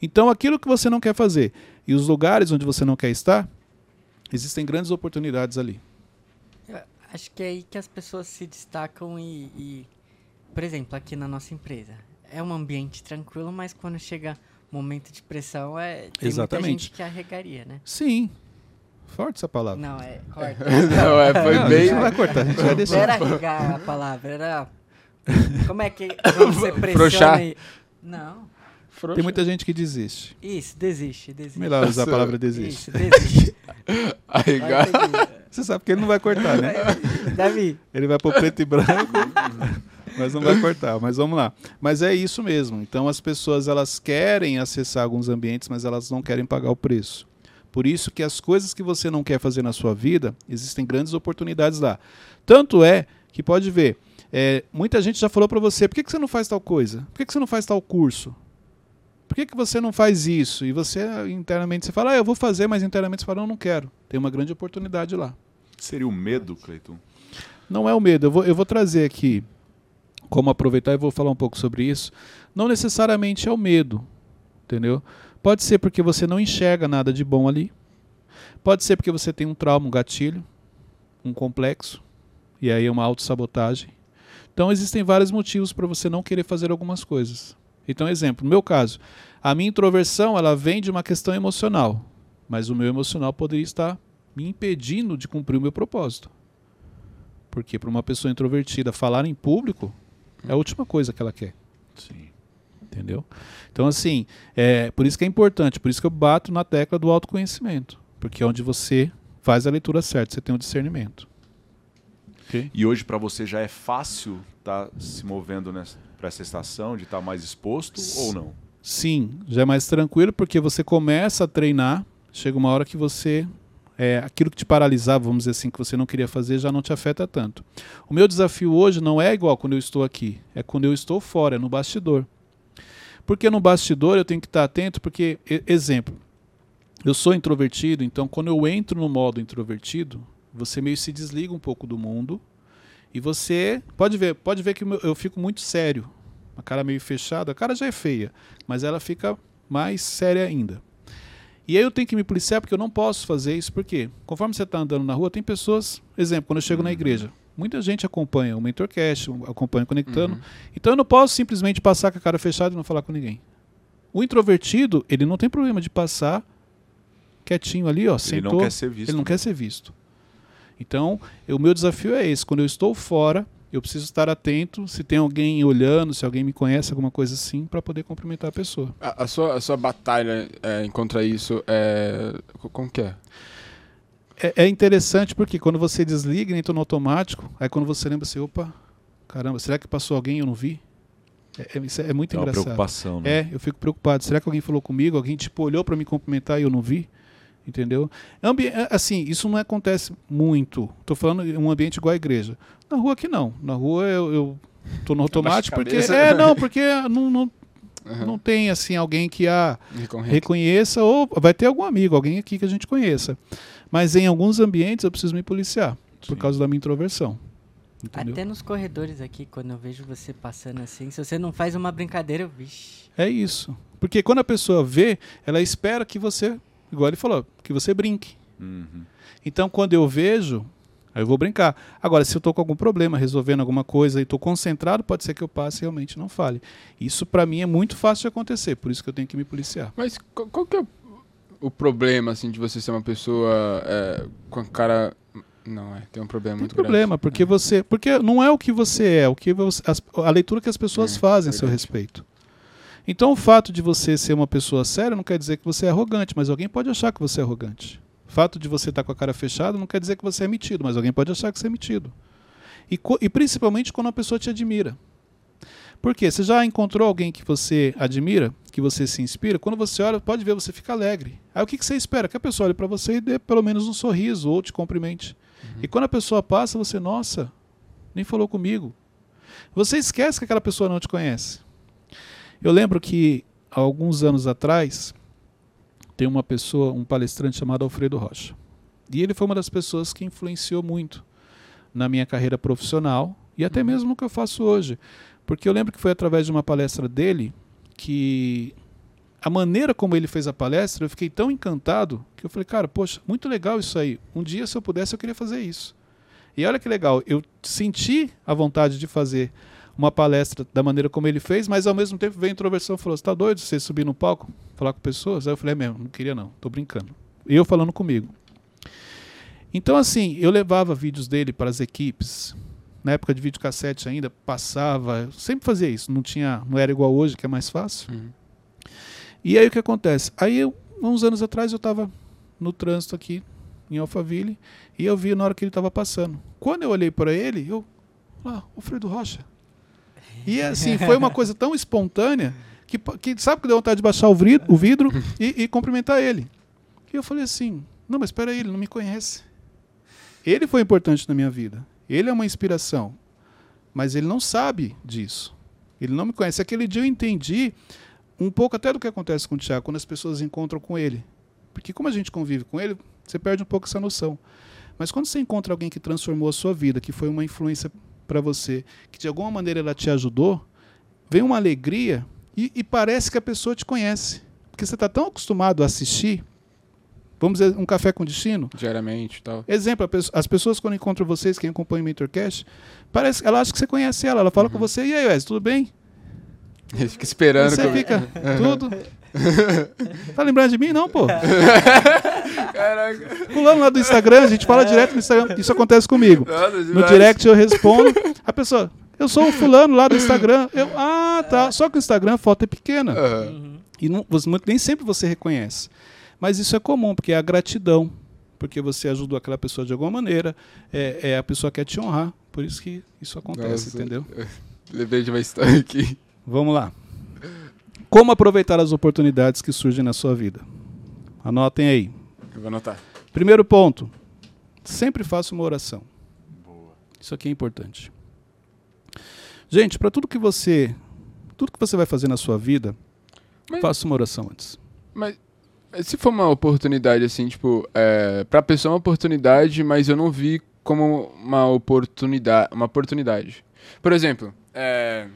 Então, aquilo que você não quer fazer e os lugares onde você não quer estar, existem grandes oportunidades ali. Eu acho que é aí que as pessoas se destacam e, e, por exemplo, aqui na nossa empresa, é um ambiente tranquilo, mas quando chega momento de pressão, é tem Exatamente. muita gente que arregaria, né? Sim. Forte essa palavra. Não, é corta. Não, é, foi Não, a bem. gente não vai cortar, a gente vai Não deixar. era arregar a palavra, era... Como é que você pressiona e... Não, Tem muita gente que desiste. isso, desiste, desiste. Melhor usar a palavra desiste. Isso, desiste. Aí. Você sabe que ele não vai cortar, né? Davi, Ele vai pôr preto e branco, mas não vai cortar. Mas vamos lá. Mas é isso mesmo. Então as pessoas elas querem acessar alguns ambientes, mas elas não querem pagar o preço. Por isso que as coisas que você não quer fazer na sua vida, existem grandes oportunidades lá. Tanto é que pode ver, é, muita gente já falou para você, por que, que você não faz tal coisa? Por que, que você não faz tal curso? Por que, que você não faz isso? E você internamente você fala, ah, eu vou fazer, mas internamente você fala, não, não quero. Tem uma grande oportunidade lá. Seria o medo, Cleiton? Não é o medo. Eu vou, eu vou trazer aqui como aproveitar e vou falar um pouco sobre isso. Não necessariamente é o medo, entendeu? Pode ser porque você não enxerga nada de bom ali. Pode ser porque você tem um trauma, um gatilho, um complexo, e aí é uma autossabotagem. Então existem vários motivos para você não querer fazer algumas coisas. Então, exemplo, no meu caso, a minha introversão ela vem de uma questão emocional, mas o meu emocional poderia estar me impedindo de cumprir o meu propósito. Porque para uma pessoa introvertida falar em público é a última coisa que ela quer, Sim. entendeu? Então assim, é por isso que é importante, por isso que eu bato na tecla do autoconhecimento, porque é onde você faz a leitura certa, você tem o discernimento. Ok? E hoje para você já é fácil estar se movendo para essa estação, de estar mais exposto ou não? Sim, já é mais tranquilo porque você começa a treinar, chega uma hora que você é, aquilo que te paralisava, vamos dizer assim, que você não queria fazer, já não te afeta tanto. O meu desafio hoje não é igual quando eu estou aqui, é quando eu estou fora, é no bastidor. Porque no bastidor eu tenho que estar atento, porque, exemplo, eu sou introvertido, então quando eu entro no modo introvertido, você meio se desliga um pouco do mundo e você pode ver, pode ver que eu fico muito sério, a cara meio fechada, a cara já é feia, mas ela fica mais séria ainda. E aí eu tenho que me policiar porque eu não posso fazer isso, porque conforme você está andando na rua, tem pessoas, exemplo, quando eu chego na igreja, muita gente acompanha o Mentorcast, acompanha o Conectando, Uhum. então eu não posso simplesmente passar com a cara fechada e não falar com ninguém. O introvertido, ele não tem problema de passar quietinho ali, ó, Ele sentou, não quer ser visto. ele não quer ser visto. Então, o meu desafio é esse. Quando eu estou fora, eu preciso estar atento se tem alguém olhando, se alguém me conhece, alguma coisa assim, para poder cumprimentar a pessoa. A, a sua, a sua batalha é, contra isso é. co- Como que é? É, é interessante porque quando você desliga e entra no automático, aí quando você lembra assim, opa, caramba, será que passou alguém e eu não vi? É, é- isso é muito É uma engraçado. preocupação, né? É, eu fico preocupado. Será que alguém falou comigo? Alguém tipo olhou para me cumprimentar e eu não vi? Entendeu? Ambi é, assim, isso não acontece muito. Tô falando em um ambiente igual a igreja. Na rua aqui não. Na rua eu, eu tô no automático porque é não porque não, não, Aham. não tem assim alguém que a Recorrente. reconheça ou vai ter algum amigo, alguém aqui que a gente conheça. Mas em alguns ambientes eu preciso me policiar por Sim. causa da minha introversão. Entendeu? Até nos corredores aqui, quando eu vejo você passando assim, se você não faz uma brincadeira, eu, vixe. É isso. Porque quando a pessoa vê, ela espera que você, igual ele falou, que você brinque. Uhum. Então, quando eu vejo, aí eu vou brincar. Agora, se eu estou com algum problema, resolvendo alguma coisa e estou concentrado, pode ser que eu passe e realmente não fale. Isso, para mim, é muito fácil de acontecer, por isso que eu tenho que me policiar. Mas qual, que é o, problema, assim, de você ser uma pessoa é, com a cara... Não, é, tem um problema Tem muito problema, grande. porque você. Porque não é o que você é, o que você, as- a leitura que as pessoas É, fazem a seu respeito. Então, o fato de você ser uma pessoa séria não quer dizer que você é arrogante, mas alguém pode achar que você é arrogante. O fato de você estar com a cara fechada não quer dizer que você é metido, mas alguém pode achar que você é metido. E, e principalmente quando a pessoa te admira. Por quê? Você já encontrou alguém que você admira, que você se inspira? Quando você olha, pode ver, você fica alegre. Aí o que, que você espera? Que a pessoa olhe para você e dê pelo menos um sorriso ou te cumprimente. E quando a pessoa passa, você, nossa, nem falou comigo. Você esquece que aquela pessoa não te conhece. Eu lembro que há alguns anos atrás tem uma pessoa, um palestrante chamado Alfredo Rocha. E ele foi uma das pessoas que influenciou muito na minha carreira profissional e até mesmo no que eu faço hoje. Porque eu lembro que foi através de uma palestra dele que a maneira como ele fez a palestra, eu fiquei tão encantado que eu falei, cara, poxa, muito legal isso aí. Um dia, se eu pudesse, eu queria fazer isso. E olha que legal, eu senti a vontade de fazer uma palestra da maneira como ele fez, mas ao mesmo tempo veio a introversão e falou: Você tá doido você subir no palco, falar com pessoas? Aí eu falei: É mesmo, não queria não, tô brincando. Eu falando comigo. Então, assim, eu levava vídeos dele para as equipes. Na época de videocassete ainda, passava, sempre fazia isso, não tinha, não era igual hoje, que é mais fácil. Uhum. E aí o que acontece? Aí, eu, uns anos atrás, eu estava no trânsito aqui em Alphaville e eu vi na hora que ele estava passando. Quando eu olhei para ele, eu, lá, o Fredo Rocha. E assim, foi uma coisa tão espontânea que, que sabe que deu vontade de baixar o vidro, o vidro e, e cumprimentar ele. E eu falei assim: não, mas espera aí, ele não me conhece. Ele foi importante na minha vida. Ele é uma inspiração. Mas ele não sabe disso. Ele não me conhece. Aquele dia eu entendi um pouco até do que acontece com o Tiago quando as pessoas encontram com ele. Porque como a gente convive com ele, você perde um pouco essa noção. Mas quando você encontra alguém que transformou a sua vida, que foi uma influência para você, que de alguma maneira ela te ajudou, vem uma alegria e, e parece que a pessoa te conhece. Porque você está tão acostumado a assistir, vamos dizer, um café com destino. Diariamente tal. Exemplo, as pessoas quando encontram vocês, quem acompanha o Mentorcast, parece, ela acha que você conhece ela, ela fala com você, e aí, Wes, tudo bem? Ele fica esperando. Você que fica, tudo. tá lembrando de mim? Não, pô. Caraca. Pulando lá do Instagram, a gente fala direto no Instagram. Isso acontece comigo. Nossa, No direct eu respondo. A pessoa, eu sou o fulano lá do Instagram. Eu, ah, tá. Só que o Instagram a foto é pequena. Uhum. E não, você- nem sempre você reconhece. Mas isso é comum, porque é a gratidão. Porque você ajudou aquela pessoa de alguma maneira. É, é a pessoa quer te honrar. Por isso que isso acontece, Nossa. entendeu? Lembrei de uma história aqui. Vamos lá. Como aproveitar as oportunidades que surgem na sua vida? Anotem aí. Eu vou anotar. Primeiro ponto. Sempre faça uma oração. Isso aqui é importante. Gente, para tudo que você, tudo que você vai fazer na sua vida, Mas- faça uma oração antes. Mas se for uma oportunidade, assim, tipo, é, pra pessoa é uma oportunidade, mas eu não vi como uma oportunidade. Uma oportunidade. Por exemplo, é,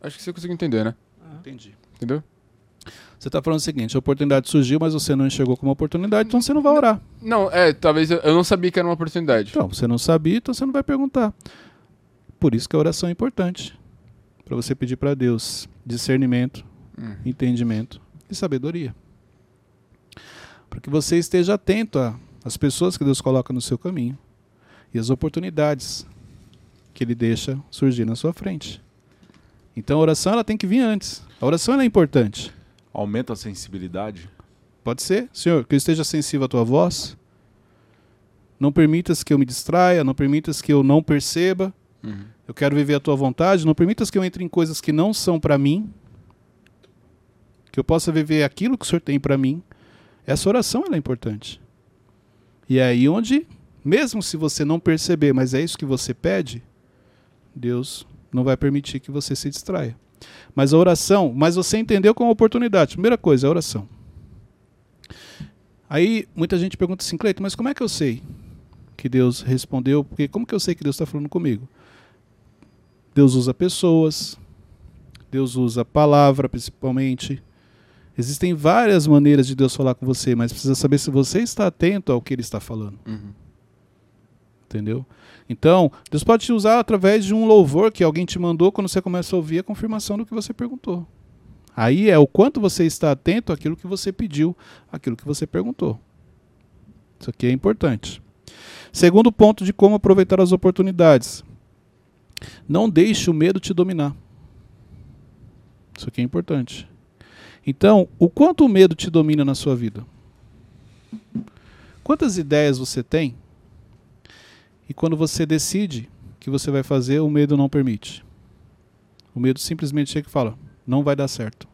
Acho que você conseguiu entender, né? Entendi. Entendeu? Você está falando o seguinte: a oportunidade surgiu, mas você não enxergou como oportunidade, então você não vai orar. Não, é, talvez eu, não sabia que era uma oportunidade. Então, você não sabia, então você não vai perguntar. Por isso que a oração é importante. Para você pedir para Deus discernimento, Hum. entendimento e sabedoria. Para que você esteja atento às pessoas que Deus coloca no seu caminho e as oportunidades que Ele deixa surgir na sua frente. Então a oração ela tem que vir antes. A oração é importante. Aumenta a sensibilidade. Pode ser, Senhor, que eu esteja sensível à tua voz. Não permitas que eu me distraia, não permitas que eu não perceba. Uhum. Eu quero viver a tua vontade. Não permitas que eu entre em coisas que não são para mim. Que eu possa viver aquilo que o Senhor tem para mim. Essa oração é importante. E é aí onde, mesmo se você não perceber, mas é isso que você pede, Deus não vai permitir que você se distraia. Mas a oração, mas você entendeu como oportunidade. Primeira coisa, a oração. Aí muita gente pergunta assim, Cleiton, mas como é que eu sei que Deus respondeu? Porque como que eu sei que Deus está falando comigo? Deus usa pessoas, Deus usa palavra principalmente. Existem várias maneiras de Deus falar com você, mas precisa saber se você está atento ao que Ele está falando. Uhum. Entendeu? Então, Deus pode te usar através de um louvor que alguém te mandou quando você começa a ouvir a confirmação do que você perguntou. Aí é o quanto você está atento àquilo que você pediu, àquilo que você perguntou. Isso aqui é importante. Segundo ponto de como aproveitar as oportunidades. Não deixe o medo te dominar. Isso aqui é importante. Então, o quanto o medo te domina na sua vida? Quantas ideias você tem? E quando você decide que você vai fazer, o medo não permite. O medo simplesmente chega e fala: não vai dar certo.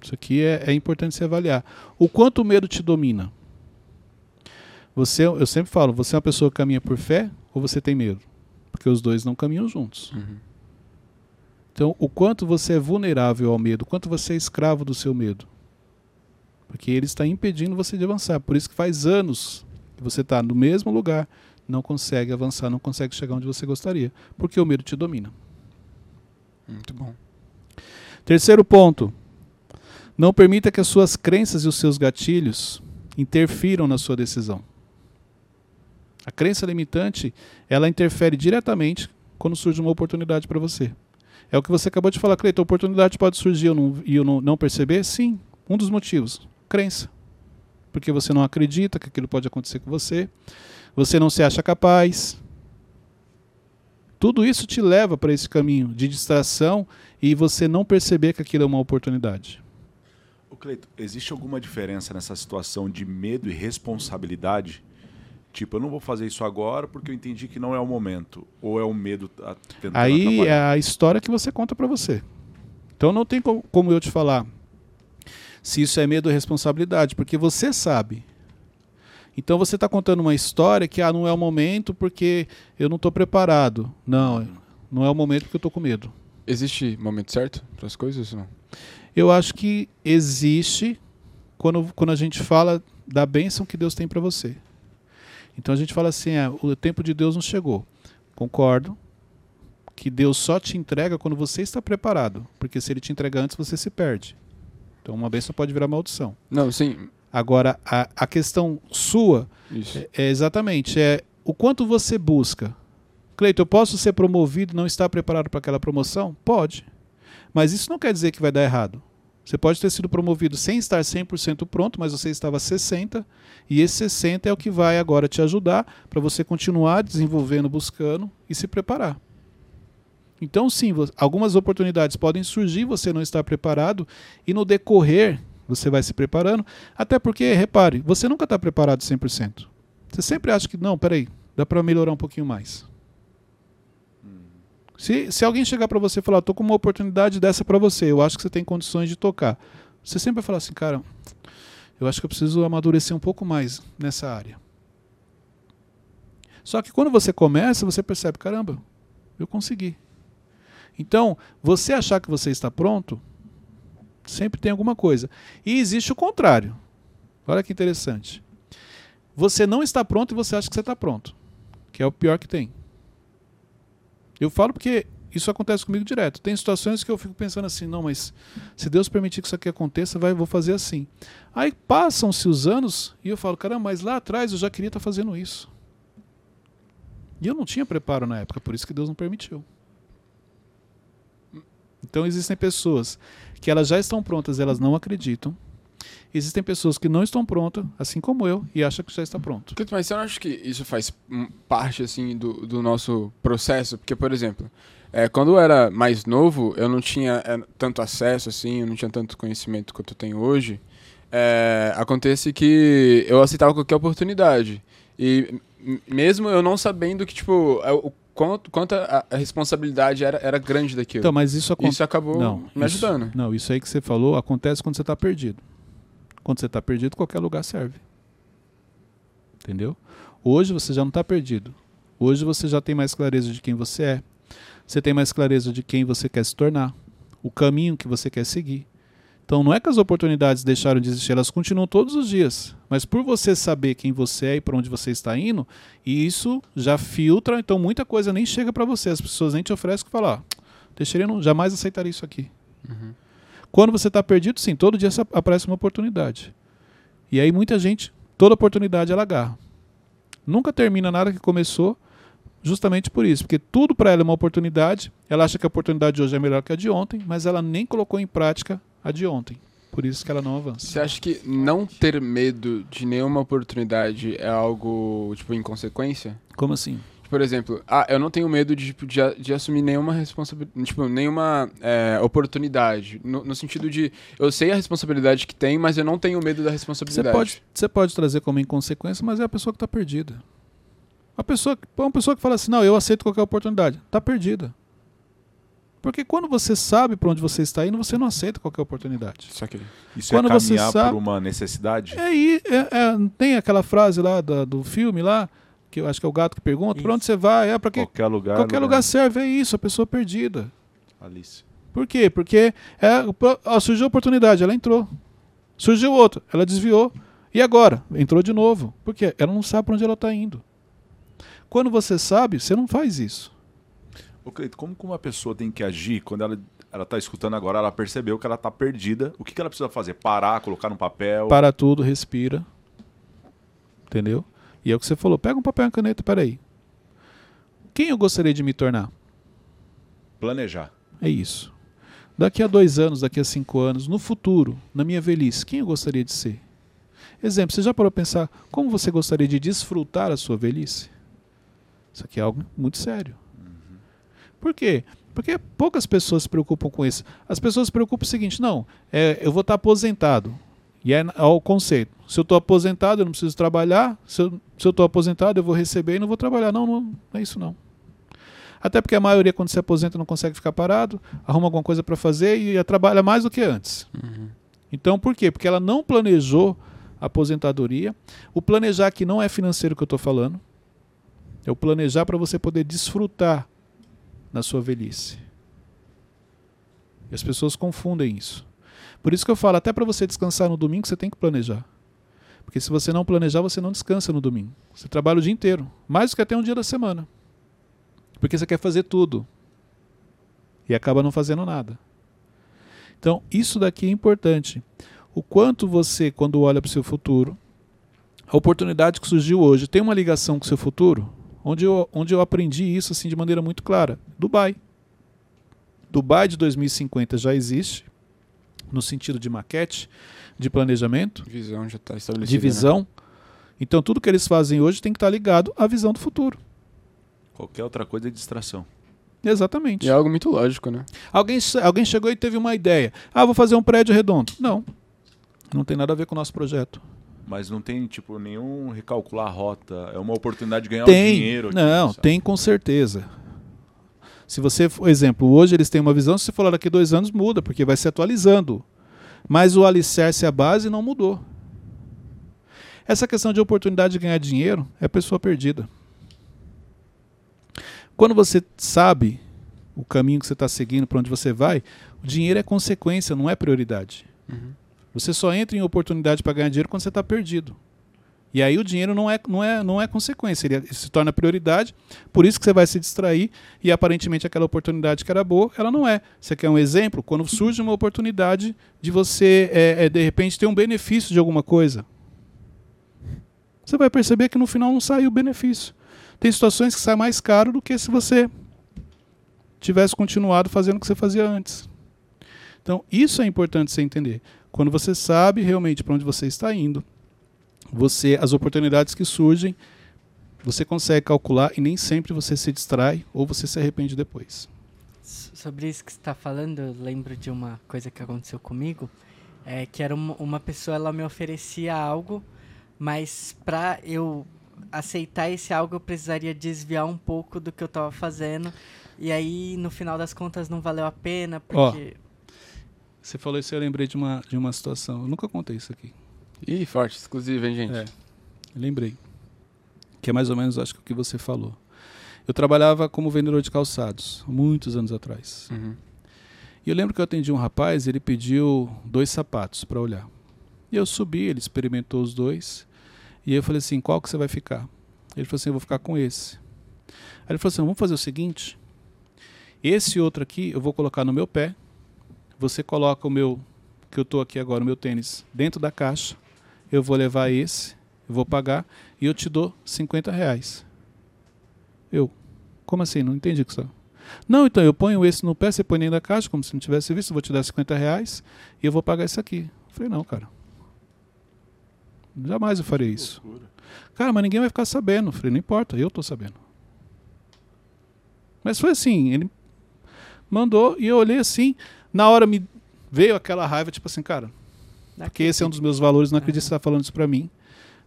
Isso aqui é, é importante se avaliar. O quanto o medo te domina? Você, eu sempre falo, você é uma pessoa que caminha por fé ou você tem medo? Porque os dois não caminham juntos. Uhum. Então, o quanto você é vulnerável ao medo, o quanto você é escravo do seu medo. Porque ele está impedindo você de avançar. Por isso que faz anos que você está no mesmo lugar, não consegue avançar, não consegue chegar onde você gostaria. Porque o medo te domina. Muito bom. Terceiro ponto. Não permita que as suas crenças e os seus gatilhos interfiram na sua decisão. A crença limitante, ela interfere diretamente quando surge uma oportunidade para você. É o que você acabou de falar, Cleiton, a oportunidade pode surgir eu não, e eu não, não perceber? Sim, um dos motivos, crença. Porque você não acredita que aquilo pode acontecer com você, você não se acha capaz. Tudo isso te leva para esse caminho de distração e você não perceber que aquilo é uma oportunidade. Ô Cleito, existe alguma diferença nessa situação de medo e responsabilidade? Tipo, eu não vou fazer isso agora porque eu entendi que não é o momento. Ou é o medo a- tentando Aí é atrapalhar? a história que você conta para você. Então não tem co- como eu te falar se isso é medo ou responsabilidade, porque você sabe. Então você está contando uma história que ah, não é o momento porque eu não estou preparado. Não, não é o momento porque eu estou com medo. Existe momento certo para as coisas ou não? Eu acho que existe quando, quando a gente fala da bênção que Deus tem para você. Então a gente fala assim, é, o tempo de Deus não chegou. Concordo que Deus só te entrega quando você está preparado, porque se ele te entregar antes você se perde. Então uma bênção pode virar maldição. Não, sim. Agora a, a questão sua é, é exatamente é o quanto você busca. Cleiton, eu posso ser promovido e não estar preparado para aquela promoção? Pode. Mas isso não quer dizer que vai dar errado. Você pode ter sido promovido sem estar 100% pronto, mas você estava 60%, e esse 60% é o que vai agora te ajudar para você continuar desenvolvendo, buscando e se preparar. Então, sim, algumas oportunidades podem surgir, você não está preparado, e no decorrer você vai se preparando, até porque, repare, você nunca está preparado 100%. Você sempre acha que, não, peraí, dá para melhorar um pouquinho mais. Se, se alguém chegar para você e falar, tô com uma oportunidade dessa para você, eu acho que você tem condições de tocar. Você sempre vai falar assim, cara, eu acho que eu preciso amadurecer um pouco mais nessa área. Só que quando você começa, você percebe, caramba, eu consegui. Então, você achar que você está pronto, sempre tem alguma coisa. E existe o contrário. Olha que interessante. Você não está pronto e você acha que você está pronto. Que é o pior que tem. Eu falo porque isso acontece comigo direto. Tem situações que eu fico pensando assim, não, mas se Deus permitir que isso aqui aconteça, vai, vou fazer assim. Aí passam-se os anos e eu falo, caramba, mas lá atrás eu já queria estar fazendo isso. E eu não tinha preparo na época, por isso que Deus não permitiu. Então existem pessoas que elas já estão prontas, elas não acreditam. Existem pessoas que não estão prontas, assim como eu, e acham que já está pronto. Mas você não acha que isso faz parte, assim, do, do nosso processo? Porque, por exemplo, é, quando eu era mais novo, eu não tinha é, tanto acesso, assim, eu não tinha tanto conhecimento quanto eu tenho hoje. É, acontece que eu aceitava qualquer oportunidade. E mesmo eu não sabendo que, tipo, é, quanto, quanto a, a responsabilidade era, era grande daquilo. Então, mas isso isso acabou Não, me isso- ajudando. Não, isso aí que você falou acontece quando você está perdido. Quando você está perdido, qualquer lugar serve. Entendeu? Hoje você já não está perdido. Hoje você já tem mais clareza de quem você é. Você tem mais clareza de quem você quer se tornar, o caminho que você quer seguir. Então não é que as oportunidades deixaram de existir, elas continuam todos os dias. Mas por você saber quem você é e para onde você está indo, isso já filtra, então muita coisa nem chega para você. As pessoas nem te oferecem que falar, ah, Teixeira não jamais aceitaria isso aqui. Uhum. Quando você está perdido, sim, todo dia aparece uma oportunidade. E aí muita gente, toda oportunidade ela agarra. Nunca termina nada que começou, justamente por isso, porque tudo para ela é uma oportunidade. Ela acha que a oportunidade de hoje é melhor que a de ontem, mas ela nem colocou em prática a de ontem. Por isso que ela não avança. Você acha que não ter medo de nenhuma oportunidade é algo, tipo, inconsequência? Como assim? Por exemplo, ah, eu não tenho medo de, tipo, de, de assumir nenhuma responsabilidade, tipo, nenhuma é, oportunidade. No, no, sentido de, eu sei a responsabilidade que tem, mas eu não tenho medo da responsabilidade. Você pode, você pode trazer como inconsequência, mas é a pessoa que está perdida. A pessoa, uma pessoa que fala assim, não, eu aceito qualquer oportunidade, está perdida. Porque quando você sabe para onde você está indo, você não aceita qualquer oportunidade. Isso, aqui. Isso quando é caminhar sabe, por uma necessidade? É, é, é, tem aquela frase lá da, do filme lá, que eu acho que é o gato que pergunta, para onde você vai? É para qualquer lugar. Qualquer lugar, lugar serve, é isso, a pessoa perdida. Alice. Por quê? Porque é, ó, surgiu a oportunidade, ela entrou. Surgiu outra, ela desviou. E agora? Entrou de novo. Por quê? Ela não sabe para onde ela está indo. Quando você sabe, você não faz isso. Ô, Cleito, como que uma pessoa tem que agir quando ela ela está escutando agora, ela percebeu que ela está perdida. O que, que ela precisa fazer? Parar, colocar no papel? Para tudo, respira. Entendeu? E é o que você falou. Pega um papel e uma caneta, peraí. Quem eu gostaria de me tornar? Planejar. É isso. Daqui a dois anos, daqui a cinco anos, no futuro, na minha velhice, quem eu gostaria de ser? Exemplo, você já parou a pensar como você gostaria de desfrutar a sua velhice? Isso aqui é algo muito sério. Por quê? Porque poucas pessoas se preocupam com isso. As pessoas se preocupam com o seguinte: não, é, eu vou estar aposentado. E é, é o conceito. Se eu estou aposentado, eu não preciso trabalhar. Se eu estou aposentado, eu vou receber e não vou trabalhar. Não, não, não é isso não. Até porque a maioria, quando se aposenta, não consegue ficar parado, arruma alguma coisa para fazer e trabalha mais do que antes. Uhum. Então, por quê? Porque ela não planejou a aposentadoria. O planejar aqui não é financeiro que eu estou falando. É o planejar para você poder desfrutar na sua velhice. E as pessoas confundem isso. Por isso que eu falo, até para você descansar no domingo, você tem que planejar. Porque se você não planejar, você não descansa no domingo. Você trabalha o dia inteiro, mais do que até um dia da semana. Porque você quer fazer tudo. E acaba não fazendo nada. Então, isso daqui é importante. O quanto você, quando olha para o seu futuro, a oportunidade que surgiu hoje tem uma ligação com o seu futuro? Onde eu, onde eu aprendi isso assim de maneira muito clara. Dubai. Dubai de 2050 já existe, no sentido de maquete, de planejamento. Visão já está estabelecida. De visão. Né? Então tudo que eles fazem hoje tem que estar ligado à visão do futuro. Qualquer outra coisa é distração. Exatamente. E é algo muito lógico, né? Alguém, alguém chegou e teve uma ideia. Ah, vou fazer um prédio redondo. Não. Não tem nada a ver com o nosso projeto mas não tem tipo nenhum recalcular a rota. É uma oportunidade de ganhar tem, dinheiro. Aqui, não, sabe? tem com certeza. Se você, por exemplo, hoje eles têm uma visão, se você falar daqui dois anos muda, porque vai se atualizando. Mas o alicerce, a base, não mudou. Essa questão de oportunidade de ganhar dinheiro é pessoa perdida. Quando você sabe o caminho que você está seguindo, para onde você vai, o dinheiro é consequência, não é prioridade. Uhum. Você só entra em oportunidade para ganhar dinheiro quando você está perdido. E aí o dinheiro não é, não é, não é consequência, ele se torna prioridade, por isso que você vai se distrair e aparentemente aquela oportunidade que era boa, ela não é. Você quer um exemplo? Quando surge uma oportunidade de você, é, é, de repente, ter um benefício de alguma coisa, você vai perceber que no final não sai o benefício. Tem situações que sai mais caro do que se você tivesse continuado fazendo o que você fazia antes. Então, isso é importante você entender. Quando você sabe realmente para onde você está indo, você as oportunidades que surgem, você consegue calcular e nem sempre você se distrai ou você se arrepende depois. Sobre isso que você está falando, eu lembro de uma coisa que aconteceu comigo, é que era uma, uma pessoa, ela me oferecia algo, mas para eu aceitar esse algo eu precisaria desviar um pouco do que eu estava fazendo e aí no final das contas não valeu a pena porque você falou isso, eu lembrei de uma, de uma situação. Eu nunca contei isso aqui. Ih, forte, exclusivo, hein, gente? É, lembrei. Que é mais ou menos, acho que o que você falou. Eu trabalhava como vendedor de calçados, muitos anos atrás. Uhum. E eu lembro que eu atendi um rapaz, ele pediu dois sapatos para olhar. E eu subi, ele experimentou os dois. E eu falei assim: qual que você vai ficar? Ele falou assim: eu vou ficar com esse. Aí ele falou assim: vamos fazer o seguinte: esse outro aqui eu vou colocar no meu pé. Você coloca o meu, que eu estou aqui agora, o meu tênis, dentro da caixa. Eu vou levar esse, vou pagar e eu te dou 50 reais. Eu, como assim? Não entendi o que você tá- Não, então eu ponho esse no pé, você põe dentro da caixa, como se não tivesse visto, eu vou te dar 50 reais e eu vou pagar isso aqui. Eu falei, não, cara. Jamais eu faria isso. Cara, mas ninguém vai ficar sabendo. Eu falei, não importa, eu tô sabendo. Mas foi assim, ele mandou e eu olhei assim, na hora me veio aquela raiva, tipo assim, cara, porque esse é um dos meus valores, não acredito que você está falando isso para mim.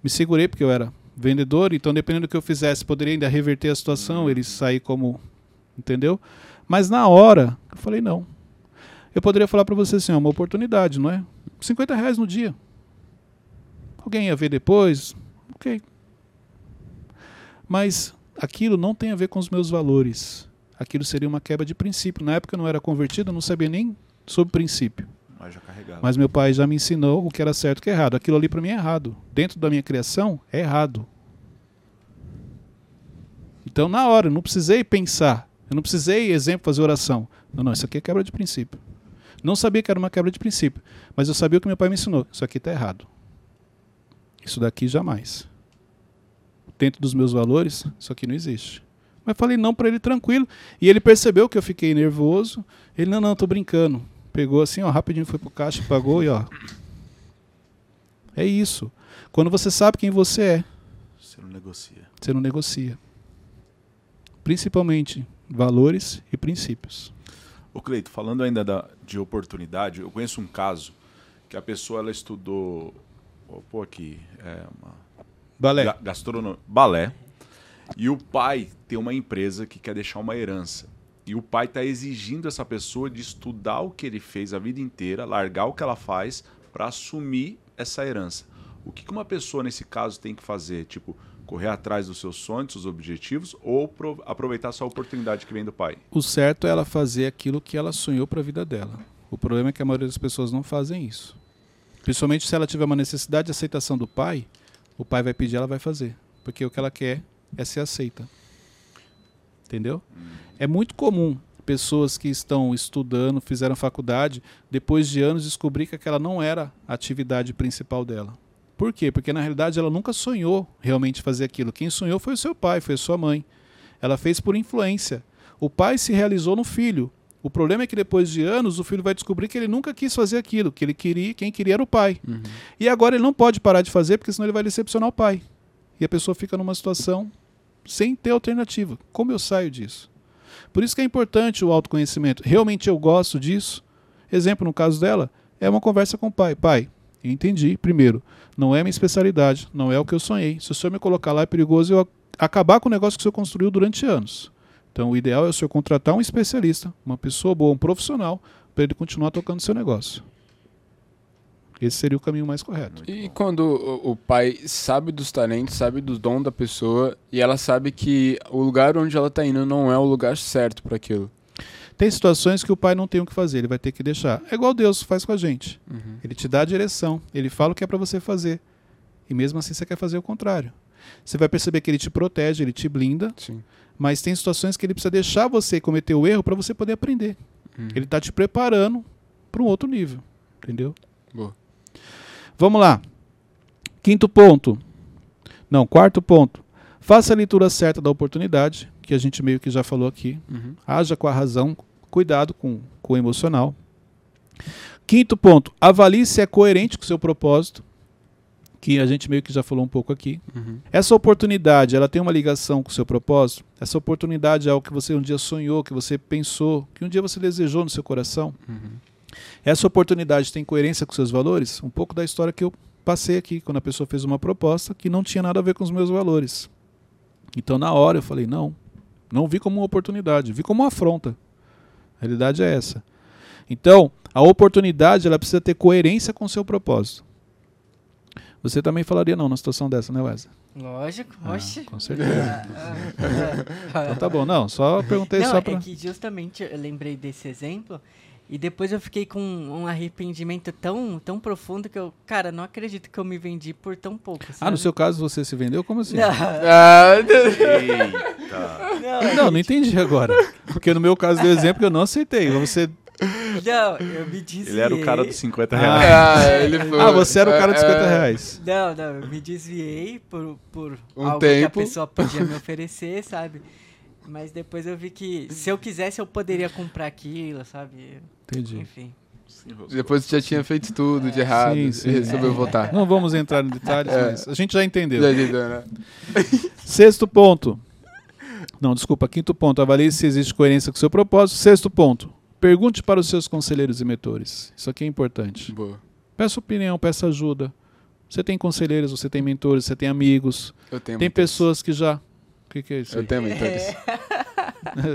Me segurei porque eu era vendedor, então dependendo do que eu fizesse, poderia ainda reverter a situação, ele sair como, entendeu? Mas na hora, eu falei não. Eu poderia falar para você assim, é uma oportunidade, não é? 50 reais no dia. Alguém ia ver depois, ok. Mas aquilo não tem a ver com os meus valores. Aquilo seria uma quebra de princípio. Na época eu não era convertido, eu não sabia nem sobre princípio. Mas. Mas meu pai já me ensinou o que era certo e o que é errado. Aquilo ali para mim é errado. Dentro da minha criação, é errado. Então, na hora, eu não precisei pensar. Eu não precisei, exemplo, fazer oração. Não, não, isso aqui é quebra de princípio. Não sabia que era uma quebra de princípio. Mas eu sabia o que meu pai me ensinou. Isso aqui está errado. Isso daqui jamais. Dentro dos meus valores, isso aqui não existe. Mas falei não para ele tranquilo. E ele percebeu que eu fiquei nervoso. Ele, não, não, tô brincando. Pegou assim, ó, rapidinho foi pro caixa, pagou e ó. É isso. Quando você sabe quem você é, Você não negocia. você não negocia. Principalmente valores e princípios. Ô Cleito, falando ainda da, de oportunidade, eu conheço um caso que a pessoa ela estudou, vou pôr aqui, é uma Balé. ga- gastronomia, balé, e o pai tem uma empresa que quer deixar uma herança. E o pai está exigindo essa pessoa de estudar o que ele fez a vida inteira, largar o que ela faz para assumir essa herança. O que uma pessoa nesse caso tem que fazer? Tipo, correr atrás dos seus sonhos, dos seus objetivos, ou pro- aproveitar só a oportunidade que vem do pai? O certo é ela fazer aquilo que ela sonhou para a vida dela. O problema é que a maioria das pessoas não fazem isso. Principalmente se ela tiver uma necessidade de aceitação do pai, o pai vai pedir, ela vai fazer. Porque o que ela quer é ser aceita. Entendeu? É muito comum pessoas que estão estudando, fizeram faculdade, depois de anos descobrir que aquela não era a atividade principal dela. Por quê? Porque na realidade ela nunca sonhou realmente fazer aquilo. Quem sonhou foi o seu pai, foi a sua mãe. Ela fez por influência. O pai se realizou no filho. O problema é que depois de anos o filho vai descobrir que ele nunca quis fazer aquilo, que ele queria, quem queria era o pai. Uhum. E agora ele não pode parar de fazer, porque senão ele vai decepcionar o pai. E a pessoa fica numa situação sem ter alternativa. Como eu saio disso? Por isso que é importante o autoconhecimento. Realmente eu gosto disso. Exemplo, no caso dela, é uma conversa com o pai. Pai, entendi, primeiro, não é minha especialidade, não é o que eu sonhei. Se o senhor me colocar lá é perigoso eu ac- acabar com o negócio que o senhor construiu durante anos. Então o ideal é o senhor contratar um especialista, uma pessoa boa, um profissional, para ele continuar tocando seu negócio. Esse seria o caminho mais correto. E quando o, o pai sabe dos talentos, sabe do dom da pessoa e ela sabe que o lugar onde ela tá indo não é o lugar certo para aquilo. Tem situações que o pai não tem o que fazer, ele vai ter que deixar. É igual Deus faz com a gente. Uhum. Ele te dá a direção, ele fala o que é para você fazer. E mesmo assim você quer fazer o contrário. Você vai perceber que ele te protege, ele te blinda, Sim. mas tem situações que ele precisa deixar você cometer o erro para você poder aprender. Uhum. Ele está te preparando para um outro nível, entendeu? Boa. Vamos lá. Quinto ponto. Não, quarto ponto. Faça a leitura certa da oportunidade, que a gente meio que já falou aqui. Uhum. Haja com a razão, cuidado com, com o emocional. Quinto ponto, avalie se é coerente com o seu propósito, que a gente meio que já falou um pouco aqui. Uhum. Essa oportunidade, ela tem uma ligação com o seu propósito? Essa oportunidade é algo que você um dia sonhou, que você pensou, que um dia você desejou no seu coração? Uhum. Essa oportunidade tem coerência com seus valores? Um pouco da história que eu passei aqui, quando a pessoa fez uma proposta que não tinha nada a ver com os meus valores. Então, na hora, eu falei: não, não vi como uma oportunidade, vi como uma afronta. A realidade é essa. Então, a oportunidade ela precisa ter coerência com o seu propósito. Você também falaria não na situação dessa, né, Wesley? Lógico, Ah, oxe. com certeza. Então tá bom, não, só perguntei Não, só é pra. que justamente eu lembrei desse exemplo e depois eu fiquei com um arrependimento tão, tão profundo que eu, cara, não acredito que eu me vendi por tão pouco. Ah, no sabe? seu caso você se vendeu? Como assim? Não, Ah, Eita. não, Não, não entendi agora. Porque no meu caso deu exemplo que eu não aceitei. Você... Não, eu me desviei. Ele era o cara dos 50 Ah. reais. ah, ele foi. Ah, você era o cara de 50 É, reais. Não, não, eu me desviei por, por Um algo que a tempo. pessoa podia me oferecer, sabe? Mas depois eu vi que se eu quisesse eu poderia comprar aquilo, sabe? Entendi. Enfim. Depois você já tinha feito tudo de errado Sim, e sim. resolveu É. voltar. Não vamos entrar em detalhes, É. mas a gente já entendeu. Já entendeu, né? Sexto ponto. Não, desculpa, quinto ponto. Avalie se existe coerência com o seu propósito. Sexto ponto. Pergunte para os seus conselheiros e mentores. Isso aqui é importante. Boa. Peça opinião, peça ajuda. Você tem conselheiros, você tem mentores, você tem amigos. Eu tenho tem pessoas que já. O que, que é isso? Eu aí? tenho mentores.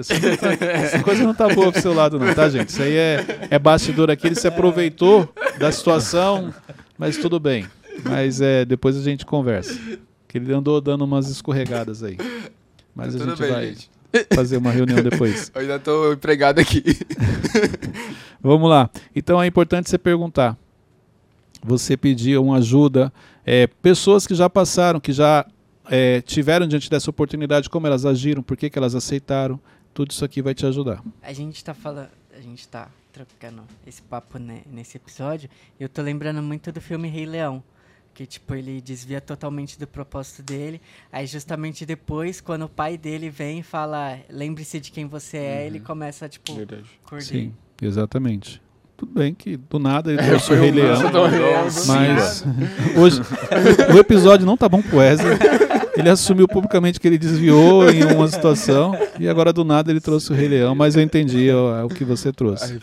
Essa não tá- essa coisa não tá boa pro seu lado, não, tá, gente? Isso aí é, é bastidor aqui. Ele se aproveitou da situação, mas tudo bem. Mas é, depois a gente conversa. Que ele andou dando umas escorregadas aí. Mas a gente bem, vai gente. fazer uma reunião depois. Eu ainda tô empregado aqui. Vamos lá. Então é importante você perguntar. Você pedir uma ajuda. É, pessoas que já passaram, que já é, tiveram diante dessa oportunidade, como elas agiram, por que, que elas aceitaram. Tudo isso aqui vai te ajudar. A gente tá falando, a gente tá trocando esse papo né, nesse episódio, e eu tô lembrando muito do filme Rei Leão, que tipo ele desvia totalmente do propósito dele. Aí justamente depois, quando o pai dele vem e fala, lembre-se de quem você é, ele começa tipo Verdade. curtir. Sim, exatamente. Tudo bem que do nada ele trouxe o Rei Leão. Mas hoje o episódio não tá bom pro Wesley. Ele assumiu publicamente que ele desviou em uma situação e agora do nada ele trouxe o Rei Leão, mas eu entendi ó, o que você trouxe.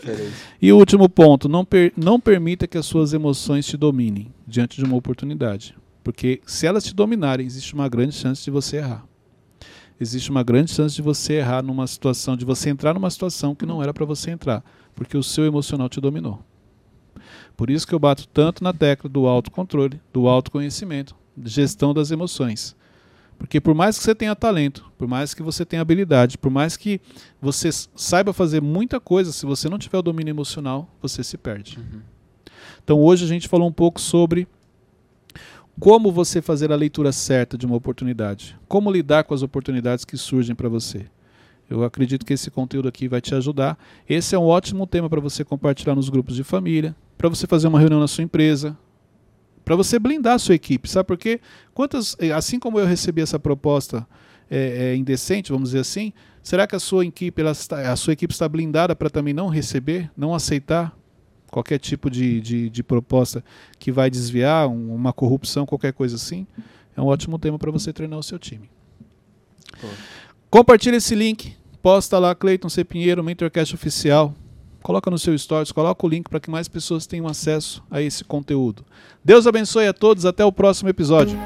E o último ponto, não, per- não permita que as suas emoções te dominem diante de uma oportunidade. Porque se elas te dominarem, existe uma grande chance de você errar. Existe uma grande chance de você errar numa situação, de você entrar numa situação que não era para você entrar, porque o seu emocional te dominou. Por isso que eu bato tanto na tecla do autocontrole, do autoconhecimento, de gestão das emoções. Porque por mais que você tenha talento, por mais que você tenha habilidade, por mais que você saiba fazer muita coisa, se você não tiver o domínio emocional, você se perde. Então hoje a gente falou um pouco sobre como você fazer a leitura certa de uma oportunidade, como lidar com as oportunidades que surgem para você. Eu acredito que esse conteúdo aqui vai te ajudar. Esse é um ótimo tema para você compartilhar nos grupos de família, para você fazer uma reunião na sua empresa, para você blindar a sua equipe, sabe por quê? Quantas, eh, assim como eu recebi essa proposta é, é, indecente, vamos dizer assim, será que a sua equipe, ela está, a sua equipe está blindada para também não receber, não aceitar qualquer tipo de, de, de proposta que vai desviar, um- uma corrupção, qualquer coisa assim? É um ótimo tema para você treinar o seu time. Pô. Compartilha esse link, posta lá Cleiton C. Pinheiro, Mentorcast Oficial. Coloca no seu stories, coloca o link para que mais pessoas tenham acesso a esse conteúdo. Deus abençoe a todos, até o próximo episódio.